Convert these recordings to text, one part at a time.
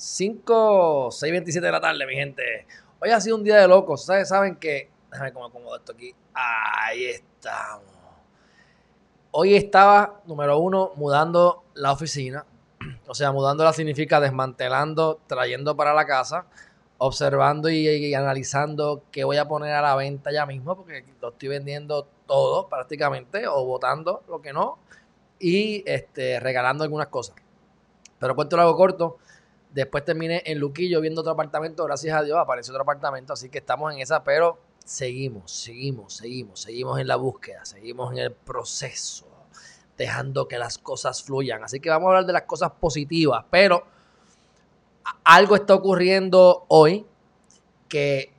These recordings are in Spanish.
5, 6.27 de la tarde, mi gente. Hoy ha sido un día de locos. Ustedes saben que. Déjame cómo acomodo esto aquí. Ahí estamos. Hoy estaba, número uno, mudando la oficina. O sea, mudándola significa desmantelando, trayendo para la casa, observando y, analizando qué voy a poner a la venta ya mismo, porque lo estoy vendiendo todo prácticamente, o botando lo que no, y este, regalando algunas cosas. Pero cuento hago corto. Después terminé en Luquillo viendo otro apartamento. Gracias a Dios apareció otro apartamento. Así que estamos en esa, pero seguimos, seguimos, seguimos, seguimos en la búsqueda, seguimos en el proceso, dejando que las cosas fluyan. Así que vamos a hablar de las cosas positivas, pero algo está ocurriendo hoy que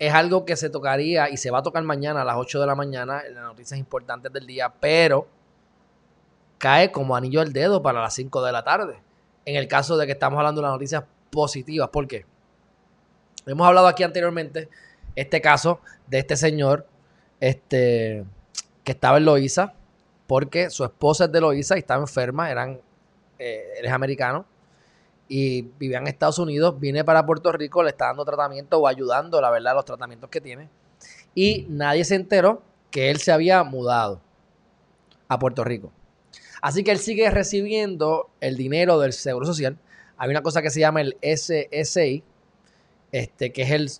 es algo que se tocaría y se va a tocar mañana a las 8 de la mañana en las noticias importantes del día, pero cae como anillo al dedo para las 5 de la tarde en el caso de que estamos hablando de las noticias positivas. ¿Por qué? Hemos hablado aquí anteriormente este caso de este señor este, que estaba en Loíza porque su esposa es de Loíza y estaba enferma, eran, eh, americano y vivía en Estados Unidos, viene para Puerto Rico, le está dando tratamiento o ayudando, la verdad, los tratamientos que tiene. Y nadie se enteró que él se había mudado a Puerto Rico. Así que él sigue recibiendo el dinero del Seguro Social. Hay una cosa que se llama el SSI, este, que es el,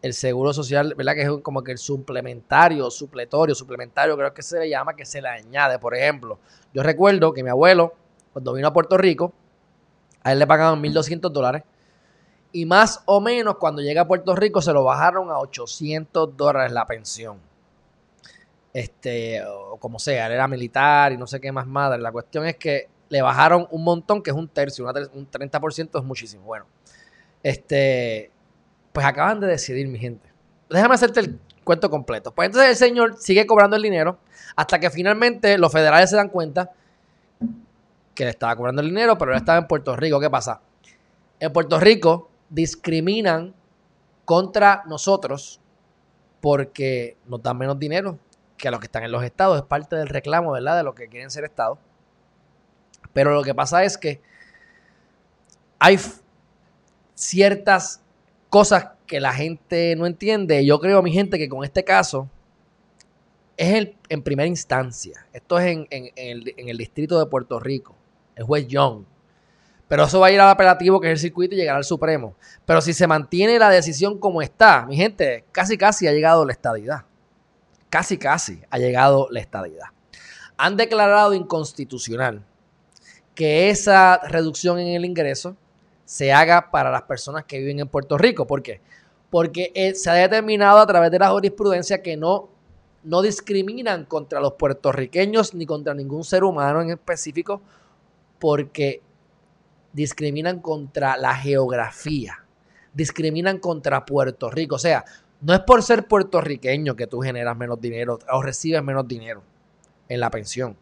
el Seguro Social, ¿verdad? Que es como que el suplementario, supletorio, suplementario, creo que se le llama, que se le añade. Por ejemplo, yo recuerdo que mi abuelo, cuando vino a Puerto Rico, a él le pagaban 1.200 dólares. Y más o menos cuando llega a Puerto Rico se lo bajaron a 800 dólares la pensión este, o como sea, él era militar y no sé qué más madre. La cuestión es que le bajaron un montón, que es un tercio, un 30% es muchísimo. Bueno, este, pues acaban de decidir, mi gente. Déjame hacerte el cuento completo. Pues entonces el señor sigue cobrando el dinero hasta que finalmente los federales se dan cuenta que le estaba cobrando el dinero, pero él estaba en Puerto Rico. ¿Qué pasa? En Puerto Rico discriminan contra nosotros porque nos dan menos dinero que a los que están en los estados. Es parte del reclamo, ¿verdad? De los que quieren ser estados. Pero lo que pasa es que hay ciertas cosas que la gente no entiende. Yo creo, mi gente, que con este caso es el, en primera instancia. Esto es en, el, en el distrito de Puerto Rico. El juez Young. Pero eso va a ir al apelativo, que es el circuito, y llegar al Supremo. Pero si se mantiene la decisión como está, mi gente, casi casi ha llegado la estadidad casi casi ha llegado la estadidad. Han declarado inconstitucional que esa reducción en el ingreso se haga para las personas que viven en Puerto Rico. ¿Por qué? Porque eh, se ha determinado a través de la jurisprudencia que no, no discriminan contra los puertorriqueños ni contra ningún ser humano en específico, porque discriminan contra la geografía, discriminan contra Puerto Rico. O sea, no es por ser puertorriqueño que tú generas menos dinero o recibes menos dinero en la pensión.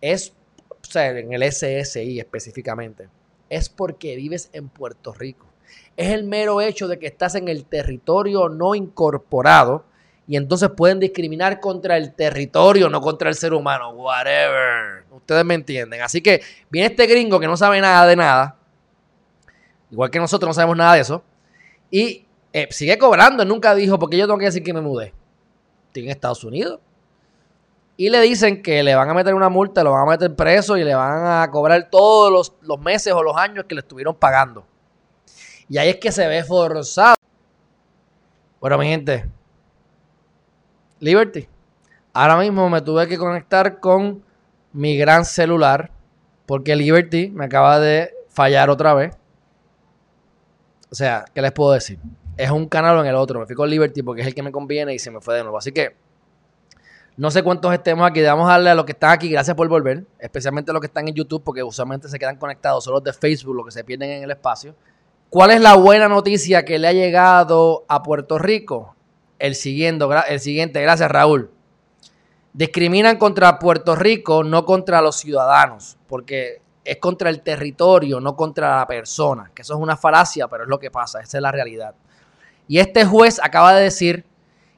Es, o sea, en el SSI específicamente. Es porque vives en Puerto Rico. Es el mero hecho de que estás en el territorio no incorporado y entonces pueden discriminar contra el territorio, no contra el ser humano. Whatever. Ustedes me entienden. Así que viene este gringo que no sabe nada de nada. Igual que nosotros no sabemos nada de eso. Y eh, sigue cobrando, nunca dijo, porque yo tengo que decir que me mudé. Estoy en Estados Unidos. Y le dicen que le van a meter una multa, lo van a meter preso y le van a cobrar todos los, los meses o los años que le estuvieron pagando. Y ahí es que se ve forzado. Bueno, mi gente. Liberty. Ahora mismo me tuve que conectar con mi gran celular. Porque Liberty me acaba de fallar otra vez. O sea, ¿qué les puedo decir? Es un canal o en el otro. Me fui con Liberty porque es el que me conviene y se me fue de nuevo. Así que No sé cuántos estemos aquí. A darle a los que están aquí. Gracias por volver. Especialmente a los que están en YouTube, porque usualmente se quedan conectados. Solo los de Facebook, los que se pierden en el espacio. ¿Cuál es la buena noticia que le ha llegado a Puerto Rico? El siguiente, el siguiente. Gracias, Raúl. Discriminan contra Puerto Rico, no contra los ciudadanos. Porque es contra el territorio, no contra la persona. Que eso es una falacia, pero es lo que pasa. Esa es la realidad. Y este juez acaba de decir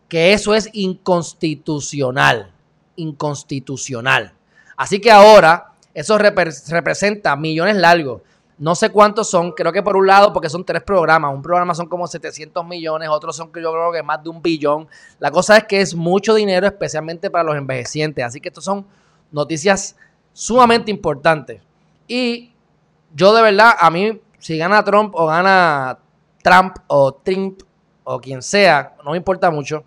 que eso es inconstitucional. Inconstitucional. Así que ahora eso representa millones largos. No sé cuántos son, creo que por un lado, porque son tres programas. Un programa son como 700 millones, otros son yo creo que más de un billón. La cosa es que es mucho dinero, especialmente para los envejecientes. Así que estas son noticias sumamente importantes. Y yo de verdad, a mí, si gana Trump o gana Trump o Trump o quien sea, no me importa mucho.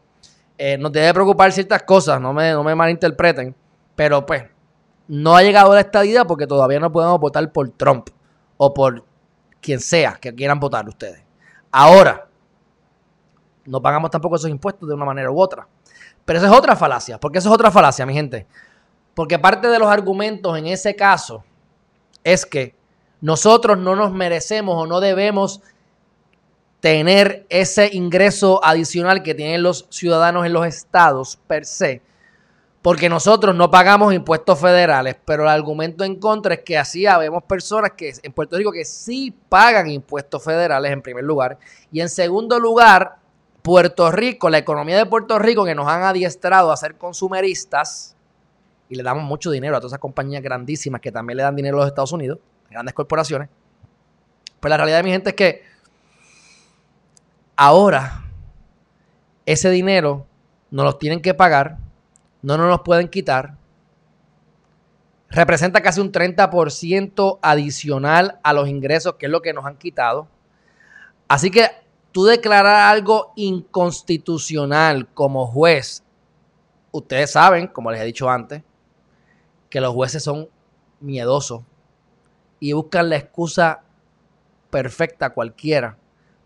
Eh, nos debe preocupar ciertas cosas, no me, no me malinterpreten, pero pues no ha llegado la estadía porque todavía no podemos votar por Trump o por quien sea que quieran votar ustedes. Ahora, no pagamos tampoco esos impuestos de una manera u otra. Pero esa es otra falacia, porque eso es otra falacia, mi gente. Porque parte de los argumentos en ese caso es que nosotros no nos merecemos o no debemos tener ese ingreso adicional que tienen los ciudadanos en los estados per se, porque nosotros no pagamos impuestos federales, pero el argumento en contra es que así habemos personas que en Puerto Rico que sí pagan impuestos federales en primer lugar, y en segundo lugar, Puerto Rico, la economía de Puerto Rico que nos han adiestrado a ser consumeristas, y le damos mucho dinero a todas esas compañías grandísimas que también le dan dinero a los Estados Unidos, grandes corporaciones, pues la realidad de mi gente es que Ahora, ese dinero nos lo tienen que pagar, no nos lo pueden quitar. Representa casi un 30% adicional a los ingresos, que es lo que nos han quitado. Así que tú declarar algo inconstitucional como juez, ustedes saben, como les he dicho antes, que los jueces son miedosos y buscan la excusa perfecta cualquiera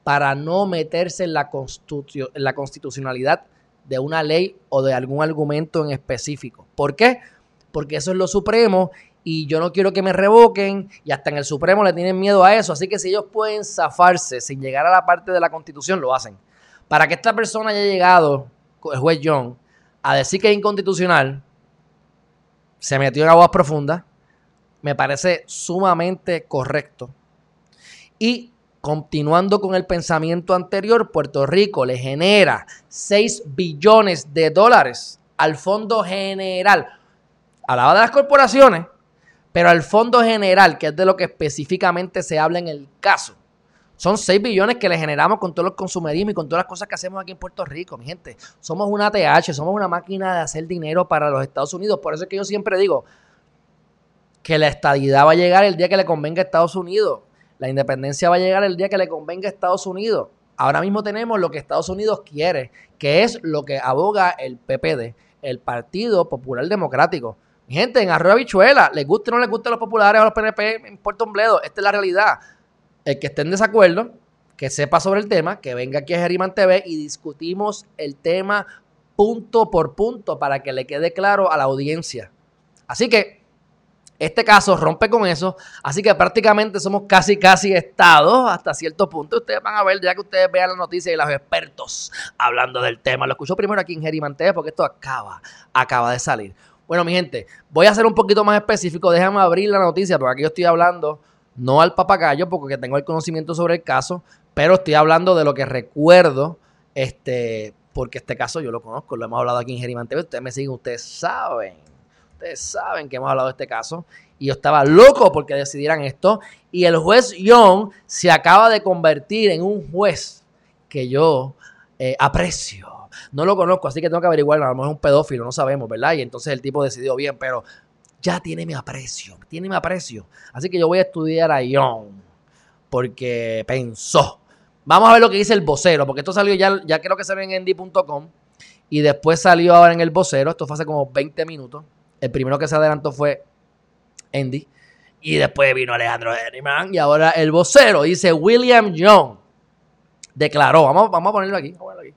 para no meterse en la, en la constitucionalidad de una ley o de algún argumento en específico. ¿Por qué? Porque eso es lo supremo y yo no quiero que me revoquen y hasta en el Supremo le tienen miedo a eso. Así que si ellos pueden zafarse sin llegar a la parte de la constitución, lo hacen. Para que esta persona haya llegado, el juez John, a decir que es inconstitucional, se metió en aguas profundas, me parece sumamente correcto. Y Continuando con el pensamiento anterior, Puerto Rico le genera 6 billones de dólares al Fondo General. Hablaba de las corporaciones, pero al Fondo General, que es de lo que específicamente se habla en el caso. Son 6 billones que le generamos con todos los consumerismo y con todas las cosas que hacemos aquí en Puerto Rico, mi gente. Somos una TH, somos una máquina de hacer dinero para los Estados Unidos. Por eso es que yo siempre digo que la estadidad va a llegar el día que le convenga a Estados Unidos. La independencia va a llegar el día que le convenga a Estados Unidos. Ahora mismo tenemos lo que Estados Unidos quiere, que es lo que aboga el PPD, el Partido Popular Democrático. Gente, en Arroyo Bichuela, les guste o no les guste a los populares o a los PNP, en Puerto Bledo, esta es la realidad. El que esté en desacuerdo, que sepa sobre el tema, que venga aquí a Geriman TV y discutimos el tema punto por punto para que le quede claro a la audiencia. Así que este caso rompe con eso, así que prácticamente somos casi, casi estados hasta cierto punto. Ustedes van a ver, ya que ustedes vean la noticia y los expertos hablando del tema. Lo escucho primero aquí en Gerimante porque esto acaba, acaba de salir. Bueno, mi gente, voy a ser un poquito más específico. Déjame abrir la noticia porque aquí yo estoy hablando no al papagayo porque tengo el conocimiento sobre el caso, pero estoy hablando de lo que recuerdo, este, porque este caso yo lo conozco, lo hemos hablado aquí en Gerimante. Ustedes me siguen, ustedes saben Ustedes saben que hemos hablado de este caso. Y yo estaba loco porque decidieran esto. Y el juez Young se acaba de convertir en un juez que yo eh, aprecio. No lo conozco, así que tengo que averiguarlo. A lo mejor es un pedófilo, no sabemos, ¿verdad? Y entonces el tipo decidió bien, pero ya tiene mi aprecio. Tiene mi aprecio. Así que yo voy a estudiar a Young porque pensó. Vamos a ver lo que dice el vocero, porque esto salió ya, ya creo que salió en endy.com y después salió ahora en el vocero. Esto fue hace como 20 minutos. El primero que se adelantó fue Andy. Y después vino Alejandro Henryman. Y ahora el vocero dice William Young declaró. Vamos, vamos a ponerlo aquí. Vamos a ponerlo aquí.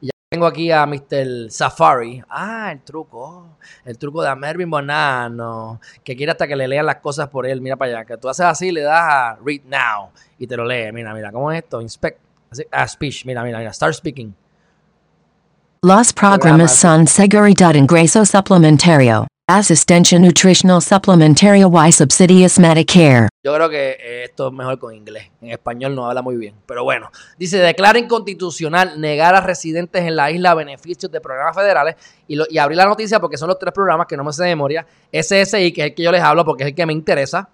Y ya Tengo aquí a Mr. Safari. Ah, el truco. El truco de Mervin Bonano. Que quiere hasta que le lean las cosas por él. Mira para allá. Que tú haces así, le das a Read Now y te lo lee. Mira, mira. ¿Cómo es esto? Inspect. ah, speech. Mira, mira, mira. Start speaking. Los programas son seguridad ingreso suplementario. Asistencia nutritional supplementario y subsidios Medicare. Yo creo que eh, esto es mejor con inglés. En español no habla muy bien. Pero bueno, dice, declara inconstitucional negar a residentes en la isla beneficios de programas federales. Y, lo, abrí la noticia porque son los tres programas que no me sé de memoria. SSI, que es el que yo les hablo porque es el que me interesa.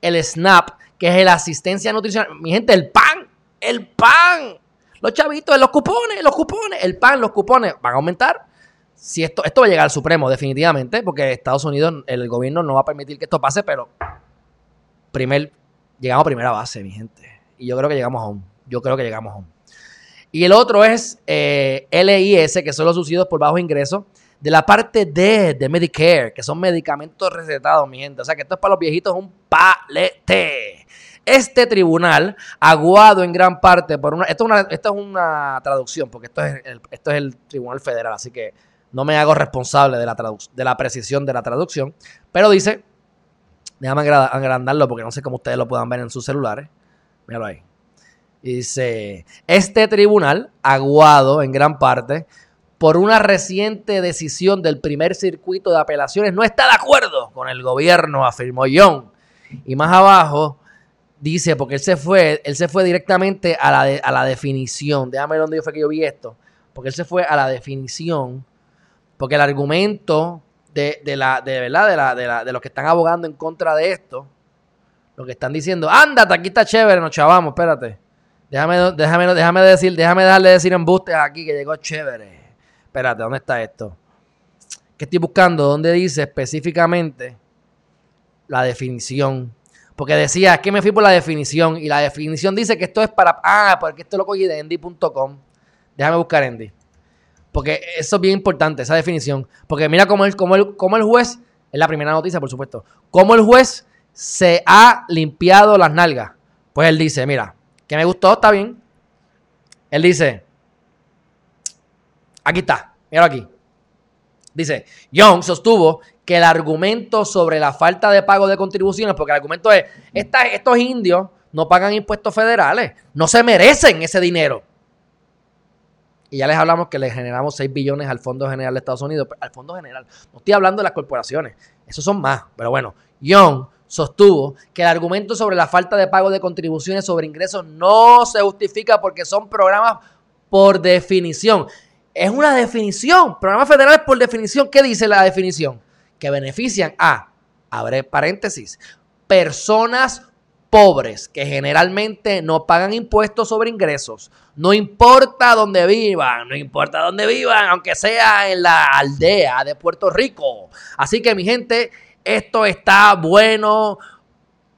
El SNAP, que es la asistencia nutricional. Mi gente, el PAN. El PAN. Los chavitos, los cupones, los cupones. El PAN, los cupones van a aumentar si esto, esto va a llegar al Supremo, definitivamente, porque Estados Unidos, el gobierno no va a permitir que esto pase, pero primer, llegamos a primera base, mi gente. Y yo creo que llegamos a home. Yo creo que llegamos a home. Y el otro es eh, LIS, que son los subsidios por bajo ingreso, de la parte D de Medicare, que son medicamentos recetados, mi gente. O sea que esto es para los viejitos un palete. Este tribunal, aguado en gran parte por una. Esto es una, es una traducción, porque esto es, esto es el tribunal federal, así que no me hago responsable de la, de la precisión de la traducción. Pero dice, déjame agrandarlo porque no sé cómo ustedes lo puedan ver en sus celulares. Míralo ahí. Dice, este tribunal, aguado en gran parte por una reciente decisión del primer circuito de apelaciones, no está de acuerdo con el gobierno, afirmó Young. Y más abajo dice, porque él se fue, él se fue directamente a la, a la definición. Déjame ver dónde fue que yo vi esto. Porque él se fue a la definición porque el argumento de, la, de, ¿verdad? De, la, de, la, de los que están abogando en contra de esto, lo que están diciendo, ándate, aquí está chévere, nos chavamos, espérate. Déjame, déjame, déjame decir, déjame dejarle decir embustes aquí que llegó chévere. Espérate, ¿dónde está esto? Que estoy buscando, ¿dónde dice específicamente la definición? Porque decía, es que me fui por la definición. Y la definición dice que esto es para. Ah, porque esto lo cogí de endy.com. Déjame buscar Endy. Porque eso es bien importante, esa definición. Porque mira cómo el, cómo el, cómo el juez, es la primera noticia, por supuesto, cómo el juez se ha limpiado las nalgas. Pues él dice, mira, que me gustó, está bien. Él dice, aquí está, mira aquí. Dice, Young sostuvo que el argumento sobre la falta de pago de contribuciones, porque el argumento es, estos indios no pagan impuestos federales, no se merecen ese dinero. Y ya les hablamos que le generamos 6 billones al Fondo General de Estados Unidos. Al Fondo General. No estoy hablando de las corporaciones. Esos son más. Pero bueno, Young sostuvo que el argumento sobre la falta de pago de contribuciones sobre ingresos no se justifica porque son programas por definición. Es una definición. Programas federales por definición. ¿Qué dice la definición? Que benefician a, abre paréntesis, personas pobres que generalmente no pagan impuestos sobre ingresos. No importa dónde vivan, no importa dónde vivan, aunque sea en la aldea de Puerto Rico. Así que mi gente, esto está bueno,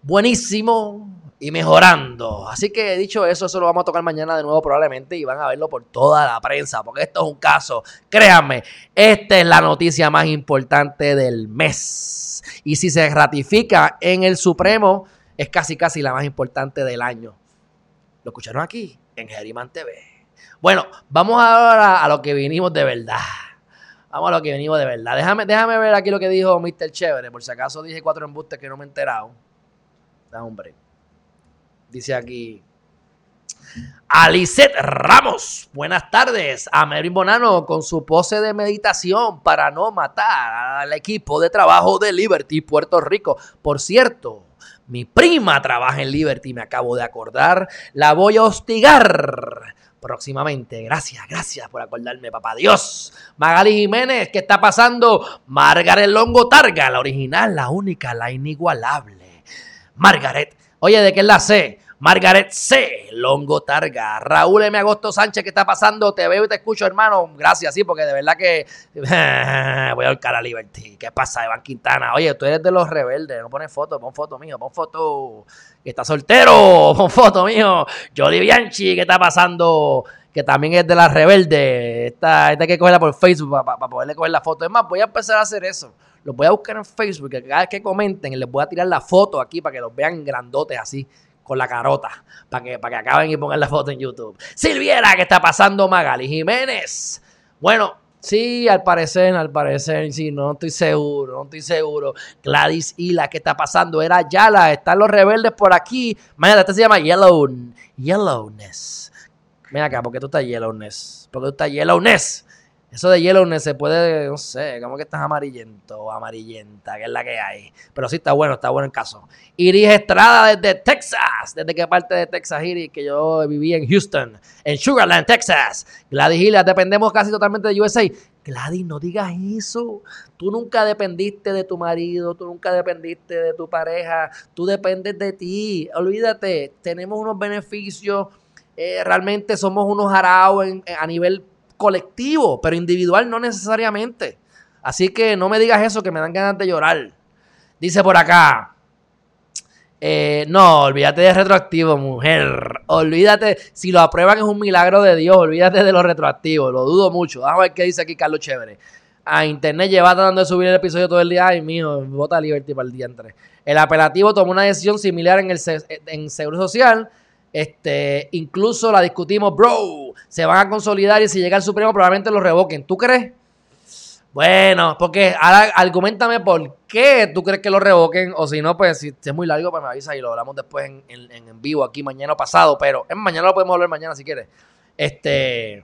buenísimo y mejorando. Así que dicho eso, eso lo vamos a tocar mañana de nuevo probablemente y van a verlo por toda la prensa, porque esto es un caso. Créanme, esta es la noticia más importante del mes. Y si se ratifica en el Supremo, es casi casi la más importante del año. Lo escucharon aquí en Geriman TV. Bueno, vamos ahora a lo que vinimos de verdad. Vamos a lo que venimos de verdad. Déjame, déjame ver aquí lo que dijo Mr. Chévere. Por si acaso dije cuatro embustes que no me he enterado. Da hombre. Dice aquí. Alicet Ramos, buenas tardes. A Mervin Bonano con su pose de meditación para no matar al equipo de trabajo de Liberty Puerto Rico. Por cierto, mi prima trabaja en Liberty, me acabo de acordar. La voy a hostigar próximamente. Gracias, gracias por acordarme, papá Dios. Magali Jiménez, ¿qué está pasando? Margaret Longo Targa, la original, la única, la inigualable. Margaret, oye, ¿de qué la C? Margaret C. Longo Targa. Raúl M. Agosto Sánchez, ¿qué está pasando? Te veo y te escucho, hermano. Gracias, sí, porque de verdad que voy a buscar a Liberty. ¿Qué pasa, Iván Quintana? Oye, tú eres de los rebeldes. No pones foto, pon foto mío, pon foto. Que está soltero, pon foto mío. Jody Bianchi, ¿qué está pasando? Que también es de la rebelde. Esta, esta hay que cogerla por Facebook para poderle coger la foto. Es más, voy a empezar a hacer eso. Los voy a buscar en Facebook, que cada vez que comenten, les voy a tirar la foto aquí para que los vean grandotes así con la carota para que, para que acaben y pongan la foto en YouTube. Silviera, ¿qué está pasando? Magali Jiménez. Bueno, sí, al parecer, al parecer, sí, no estoy seguro, no estoy seguro. Gladys Hila, ¿qué está pasando? Era Yala, están los rebeldes por aquí. Mañana, este se llama Yellow, Yellowness. Ven acá, ¿por qué tú estás Yellowness? ¿Por qué tú estás Yellowness? Eso de Yellowness se puede, no sé, como que estás amarillento o amarillenta, que es la que hay. Pero sí está bueno, está bueno el caso. Iris Estrada desde Texas. ¿Desde qué parte de Texas, Iris? Que yo viví en Houston, en Sugarland, Texas. Gladys dependemos casi totalmente de USA. Gladys, no digas eso. Tú nunca dependiste de tu marido, tú nunca dependiste de tu pareja, tú dependes de ti. Olvídate, tenemos unos beneficios, eh, realmente somos unos araos a nivel colectivo, pero individual no necesariamente. Así que no me digas eso que me dan ganas de llorar. Dice por acá. Eh, no, olvídate de retroactivo, mujer. Olvídate, si lo aprueban es un milagro de Dios. Olvídate de lo retroactivo, lo dudo mucho. Vamos a ver qué dice aquí Carlos Chévere. A internet lleva tratando de subir el episodio todo el día. Ay, mío, vota Liberty para el día entre. El apelativo tomó una decisión similar en el en Seguro Social este, incluso la discutimos, bro. Se van a consolidar y si llega el Supremo probablemente lo revoquen. ¿Tú crees? Bueno, porque ahora argumentame por qué tú crees que lo revoquen. O si no, pues si es muy largo, pues me avisa y lo hablamos después en, en, vivo aquí mañana o pasado. Pero en mañana lo podemos hablar mañana si quieres. Este.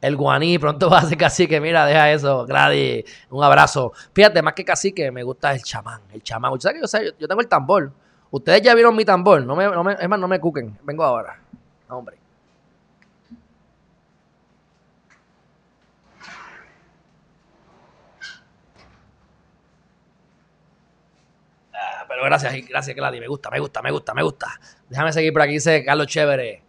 El guaní pronto va a ser cacique. Mira, deja eso, Gladys. Un abrazo. Fíjate, más que cacique, me gusta el chamán. El chamán. ¿Sabes que yo, yo tengo el tambor? Ustedes ya vieron mi tambor. No me, no me, es más, no me cuquen. Vengo ahora. hombre. Ah, pero gracias, gracias, Gladys. Me gusta, me gusta, me gusta, me gusta. Déjame seguir por aquí, dice Carlos Chévere.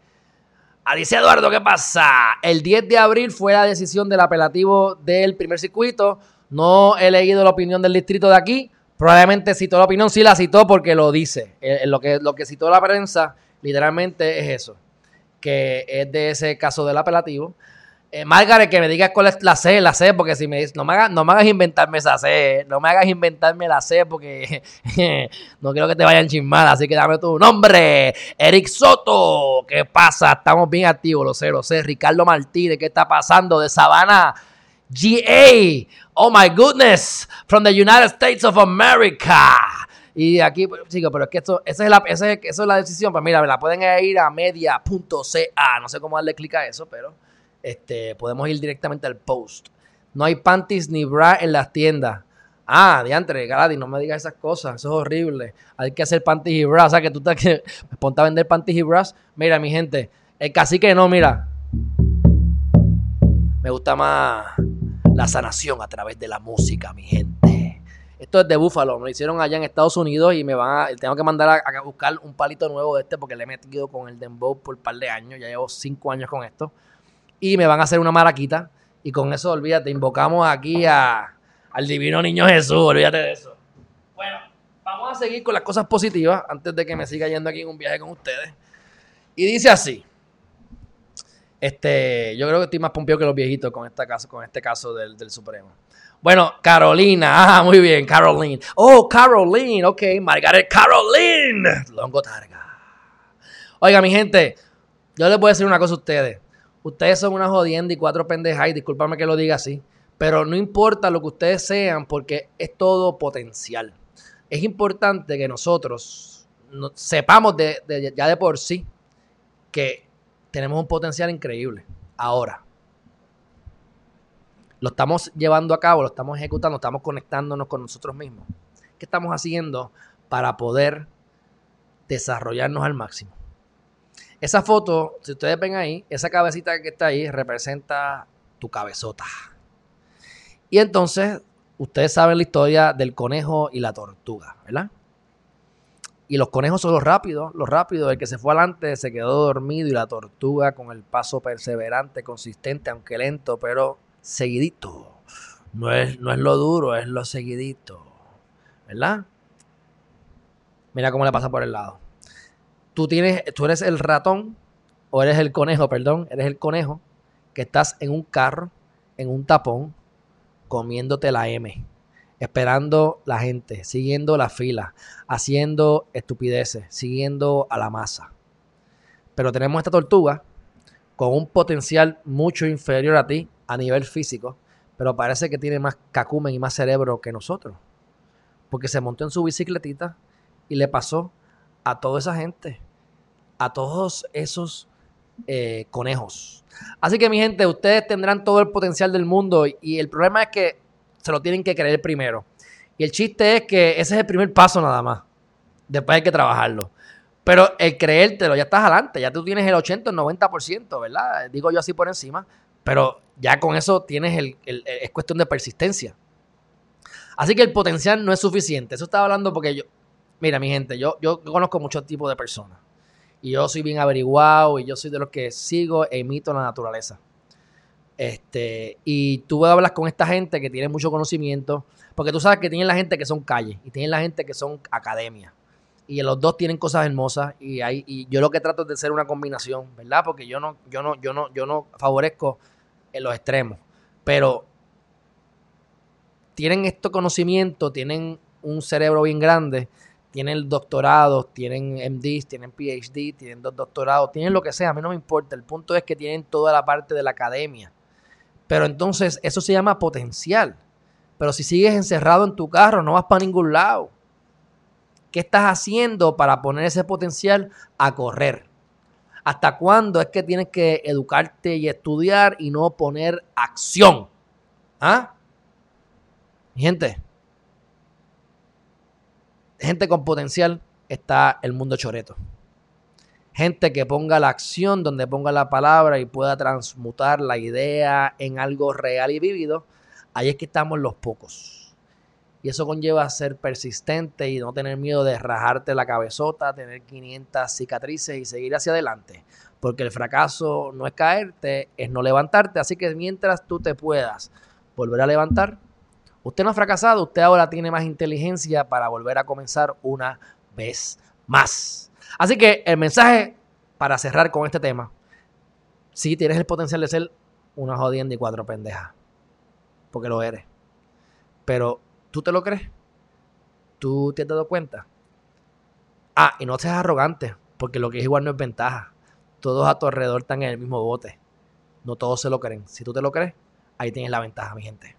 Alicia Eduardo, ¿qué pasa? El 10 de abril fue la decisión del apelativo del primer circuito. No he leído la opinión del distrito de aquí. Probablemente citó la opinión, sí la citó porque lo dice. Eh, lo, que, lo que citó la prensa literalmente es eso, que es de ese caso del apelativo. Eh, Margaret, que me digas cuál es la C, la C, porque si me dices, no me hagas, no me hagas inventarme esa C, no me hagas inventarme la C, porque no quiero que te vayan chismar, así que dame tu nombre. Eric Soto, ¿qué pasa? Estamos bien activos, lo sé, lo sé. Ricardo Martínez, ¿qué está pasando? De Sabana, GA, oh my goodness, from the United States of America. Y aquí, chicos, pero es que esto, esa es la, esa es, la decisión. Pues mira, la pueden ir a media.ca. No sé cómo darle clic a eso, pero este, podemos ir directamente al post. No hay panties ni bra en las tiendas. Ah, diantre, Galadi, no me digas esas cosas, eso es horrible. Hay que hacer panties y bras. O sea, que tú te que, ponte a vender panties y bras. Mira, mi gente, el cacique no, mira. Me gusta más la sanación a través de la música, mi gente. Esto es de Búfalo, me lo hicieron allá en Estados Unidos y me van a, tengo que mandar a, buscar un palito nuevo de este porque le he metido con el dembow por un par de años, ya llevo cinco años con esto. Y me van a hacer una maraquita y con eso, olvídate, invocamos aquí a, al divino niño Jesús, olvídate de eso. Bueno, vamos a seguir con las cosas positivas antes de que me siga yendo aquí en un viaje con ustedes. Y dice así. Este, yo creo que estoy más pompeado que los viejitos con, esta caso, con este caso del, Supremo. Bueno, Carolina. Ah, muy bien, Caroline. Oh, Caroline. Ok, Margaret Caroline. Longo Targa. Oiga, mi gente, yo les voy a decir una cosa a ustedes. Ustedes son una jodienda y cuatro pendejas, y discúlpame que lo diga así. Pero no importa lo que ustedes sean, porque es todo potencial. Es importante que nosotros sepamos de, ya de por sí que tenemos un potencial increíble. Ahora, lo estamos llevando a cabo, lo estamos ejecutando, estamos conectándonos con nosotros mismos. ¿Qué estamos haciendo para poder desarrollarnos al máximo? Esa foto, si ustedes ven ahí, esa cabecita que está ahí representa tu cabezota. Y entonces, ustedes saben la historia del conejo y la tortuga, ¿verdad? Y los conejos son los rápidos, los rápidos. El que se fue adelante se quedó dormido y la tortuga con el paso perseverante, consistente, aunque lento, pero seguidito. No es, no es lo duro, es lo seguidito. ¿Verdad? Mira cómo le pasa por el lado. Tú, tienes, tú eres el ratón, o eres el conejo, perdón, eres el conejo que estás en un carro, en un tapón, comiéndote la M esperando la gente, siguiendo la fila, haciendo estupideces, siguiendo a la masa. Pero tenemos esta tortuga con un potencial mucho inferior a ti a nivel físico, pero parece que tiene más cacumen y más cerebro que nosotros. Porque se montó en su bicicletita y le pasó a toda esa gente, a todos esos eh, conejos. Así que mi gente, ustedes tendrán todo el potencial del mundo y el problema es que se lo tienen que creer primero. Y el chiste es que ese es el primer paso nada más. Después hay que trabajarlo. Pero el creértelo, ya estás adelante, ya tú tienes el 80, el 90%, ¿verdad? Digo yo así por encima, pero ya con eso tienes el, es cuestión de persistencia. Así que el potencial no es suficiente. Eso estaba hablando porque yo, mira mi gente, yo, yo conozco muchos tipos de personas. Y yo soy bien averiguado y yo soy de los que sigo e imito la naturaleza. Este, y tú hablas con esta gente que tiene mucho conocimiento, porque tú sabes que tienen la gente que son calles y tienen la gente que son academia. Y los dos tienen cosas hermosas y, hay, y yo lo que trato es de ser una combinación, ¿verdad? Porque yo no, yo no, yo no, yo no favorezco en los extremos. Pero tienen este conocimiento, tienen un cerebro bien grande, tienen doctorados, tienen MDs, tienen PhD, tienen dos doctorados, tienen lo que sea, a mí no me importa. El punto es que tienen toda la parte de la academia. Pero entonces eso se llama potencial. Pero si sigues encerrado en tu carro, no vas para ningún lado. ¿Qué estás haciendo para poner ese potencial a correr? ¿Hasta cuándo es que tienes que educarte y estudiar y no poner acción? ¿Ah? Gente, gente con potencial está el mundo choreto gente que ponga la acción donde ponga la palabra y pueda transmutar la idea en algo real y vivido, ahí es que estamos los pocos. Y eso conlleva ser persistente y no tener miedo de rajarte la cabezota, tener 500 cicatrices y seguir hacia adelante. Porque el fracaso no es caerte, es no levantarte. Así que mientras tú te puedas volver a levantar, usted no ha fracasado, usted ahora tiene más inteligencia para volver a comenzar una vez más. Así que el mensaje para cerrar con este tema, sí tienes el potencial de ser una jodienda y cuatro pendejas, porque lo eres. Pero, ¿tú te lo crees? ¿Tú te has dado cuenta? Ah, y no seas arrogante, porque lo que es igual no es ventaja. Todos a tu alrededor están en el mismo bote. No todos se lo creen. Si tú te lo crees, ahí tienes la ventaja, mi gente.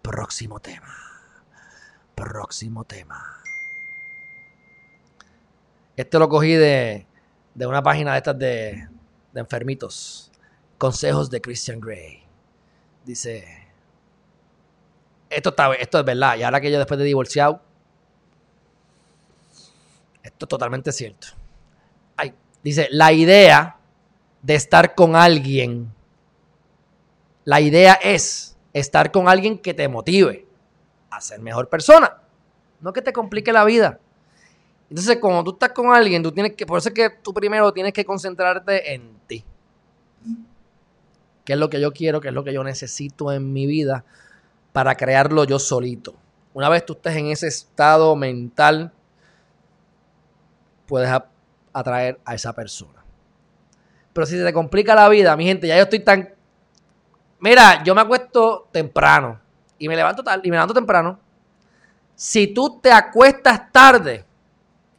Próximo tema. Próximo tema. Este lo cogí de, una página de estas de, enfermitos. Consejos de Christian Grey. Dice, esto, está, esto es verdad. Y ahora que yo después de divorciado, esto es totalmente cierto. dice, la idea de estar con alguien, la idea es estar con alguien que te motive a ser mejor persona. No que te complique la vida. Entonces, cuando tú estás con alguien, tú tienes que, por eso es que tú primero tienes que concentrarte en ti. ¿Qué es lo que yo quiero? ¿Qué es lo que yo necesito en mi vida para crearlo yo solito? Una vez tú estés en ese estado mental, puedes atraer a esa persona. Pero si se te complica la vida, mi gente, ya yo estoy tan... Mira, yo me acuesto temprano y me levanto tarde y me levanto temprano. Si tú te acuestas tarde,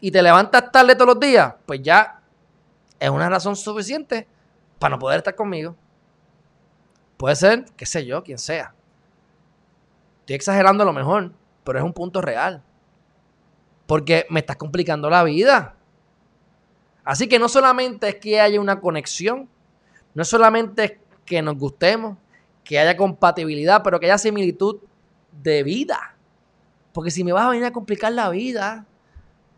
y te levantas tarde todos los días, pues ya es una razón suficiente para no poder estar conmigo. Puede ser, qué sé yo, quien sea. Estoy exagerando a lo mejor, pero es un punto real. Porque me estás complicando la vida. Así que no solamente es que haya una conexión, no solamente es que nos gustemos, que haya compatibilidad, pero que haya similitud de vida. Porque si me vas a venir a complicar la vida,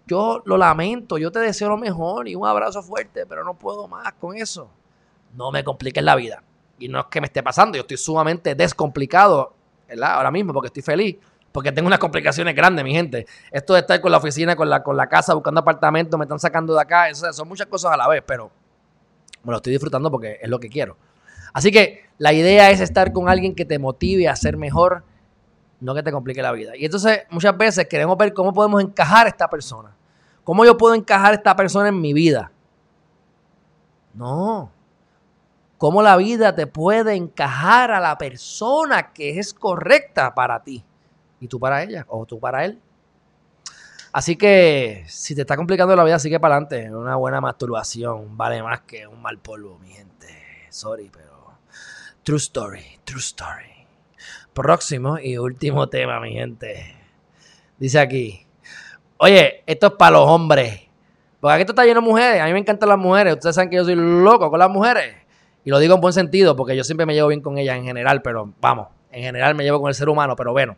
yo lo lamento, yo te deseo lo mejor y un abrazo fuerte, pero no puedo más con eso. No me compliques la vida. Y no es que me esté pasando, yo estoy sumamente descomplicado, ¿verdad? Ahora mismo, porque estoy feliz, porque tengo unas complicaciones grandes, mi gente. Esto de estar con la oficina, con la, con la casa, buscando apartamentos, me están sacando de acá, eso, son muchas cosas a la vez, pero me lo estoy disfrutando porque es lo que quiero. Así que la idea es estar con alguien que te motive a ser mejor no que te complique la vida. Y entonces muchas veces queremos ver cómo podemos encajar a esta persona. ¿Cómo yo puedo encajar a esta persona en mi vida? No. ¿Cómo la vida te puede encajar a la persona que es correcta para ti? Y tú para ella, o tú para él. Así que si te está complicando la vida, sigue para adelante. Una buena masturbación vale más que un mal polvo, mi gente. sorry, pero true story, true story. Próximo y último tema, mi gente. Dice aquí, oye, esto es para los hombres. Porque aquí esto está lleno de mujeres. A mí me encantan las mujeres. Ustedes saben que yo soy loco con las mujeres. Y lo digo en buen sentido, porque yo siempre me llevo bien con ellas en general, pero vamos, en general me llevo con el ser humano, pero bueno.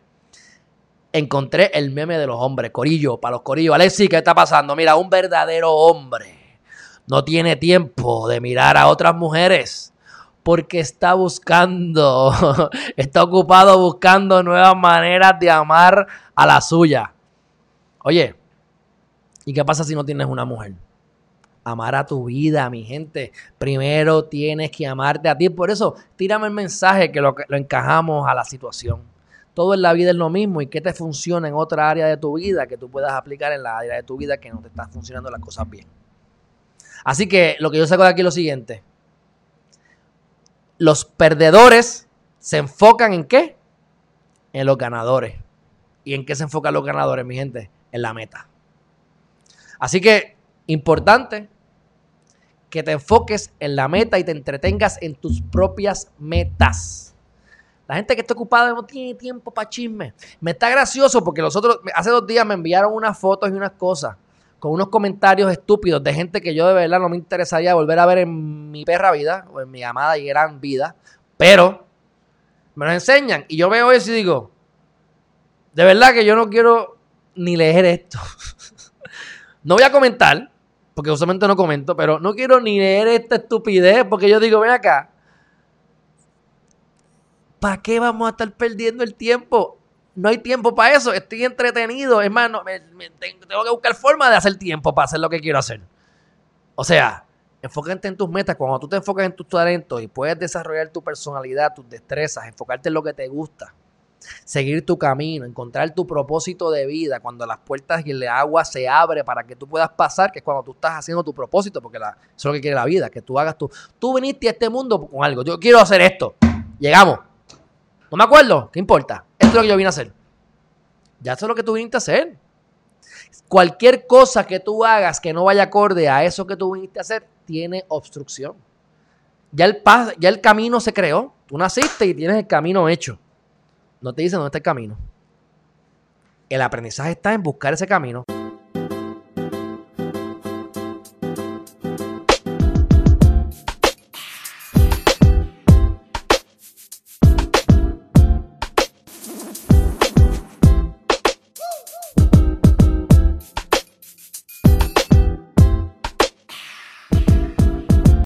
Encontré el meme de los hombres, Corillo, para los Corillos. Alexi, ¿qué está pasando? Mira, un verdadero hombre no tiene tiempo de mirar a otras mujeres porque está buscando, está ocupado buscando nuevas maneras de amar a la suya. Oye, ¿y qué pasa si no tienes una mujer? Amar a tu vida, mi gente. Primero tienes que amarte a ti. Por eso, tírame el mensaje que lo, lo encajamos a la situación. Todo en la vida es lo mismo y que te funciona en otra área de tu vida que tú puedas aplicar en la área de tu vida que no te están funcionando las cosas bien. Así que lo que yo saco de aquí es lo siguiente. Los perdedores se enfocan en qué? En los ganadores. ¿Y en qué se enfocan los ganadores, mi gente? En la meta. Así que, importante, que te enfoques en la meta y te entretengas en tus propias metas. La gente que está ocupada no tiene tiempo para chisme. Me está gracioso porque los otros, hace dos días me enviaron unas fotos y unas cosas con unos comentarios estúpidos de gente que yo de verdad no me interesaría volver a ver en mi perra vida o en mi amada y gran vida. Pero me lo enseñan y yo veo eso y digo, de verdad que yo no quiero ni leer esto. no voy a comentar, porque usualmente no comento, pero no quiero ni leer esta estupidez, porque yo digo, ven acá, ¿para qué vamos a estar perdiendo el tiempo? No hay tiempo para eso, estoy entretenido, es más, tengo que buscar forma de hacer tiempo para hacer lo que quiero hacer. O sea, enfócate en tus metas. Cuando tú te enfocas en tus talentos y puedes desarrollar tu personalidad, tus destrezas, enfocarte en lo que te gusta, seguir tu camino, encontrar tu propósito de vida, cuando las puertas y el agua se abre para que tú puedas pasar, que es cuando tú estás haciendo tu propósito, porque la, eso es lo que quiere la vida, que tú hagas tu... Tú viniste a este mundo con algo, yo quiero hacer esto, llegamos. No me acuerdo, ¿qué importa? Esto es lo que yo vine a hacer. Ya eso es lo que tú viniste a hacer. Cualquier cosa que tú hagas que no vaya acorde a eso que tú viniste a hacer, tiene obstrucción. Ya el, ya el camino se creó. Tú naciste y tienes el camino hecho. No te dicen dónde está el camino. El aprendizaje está en buscar ese camino.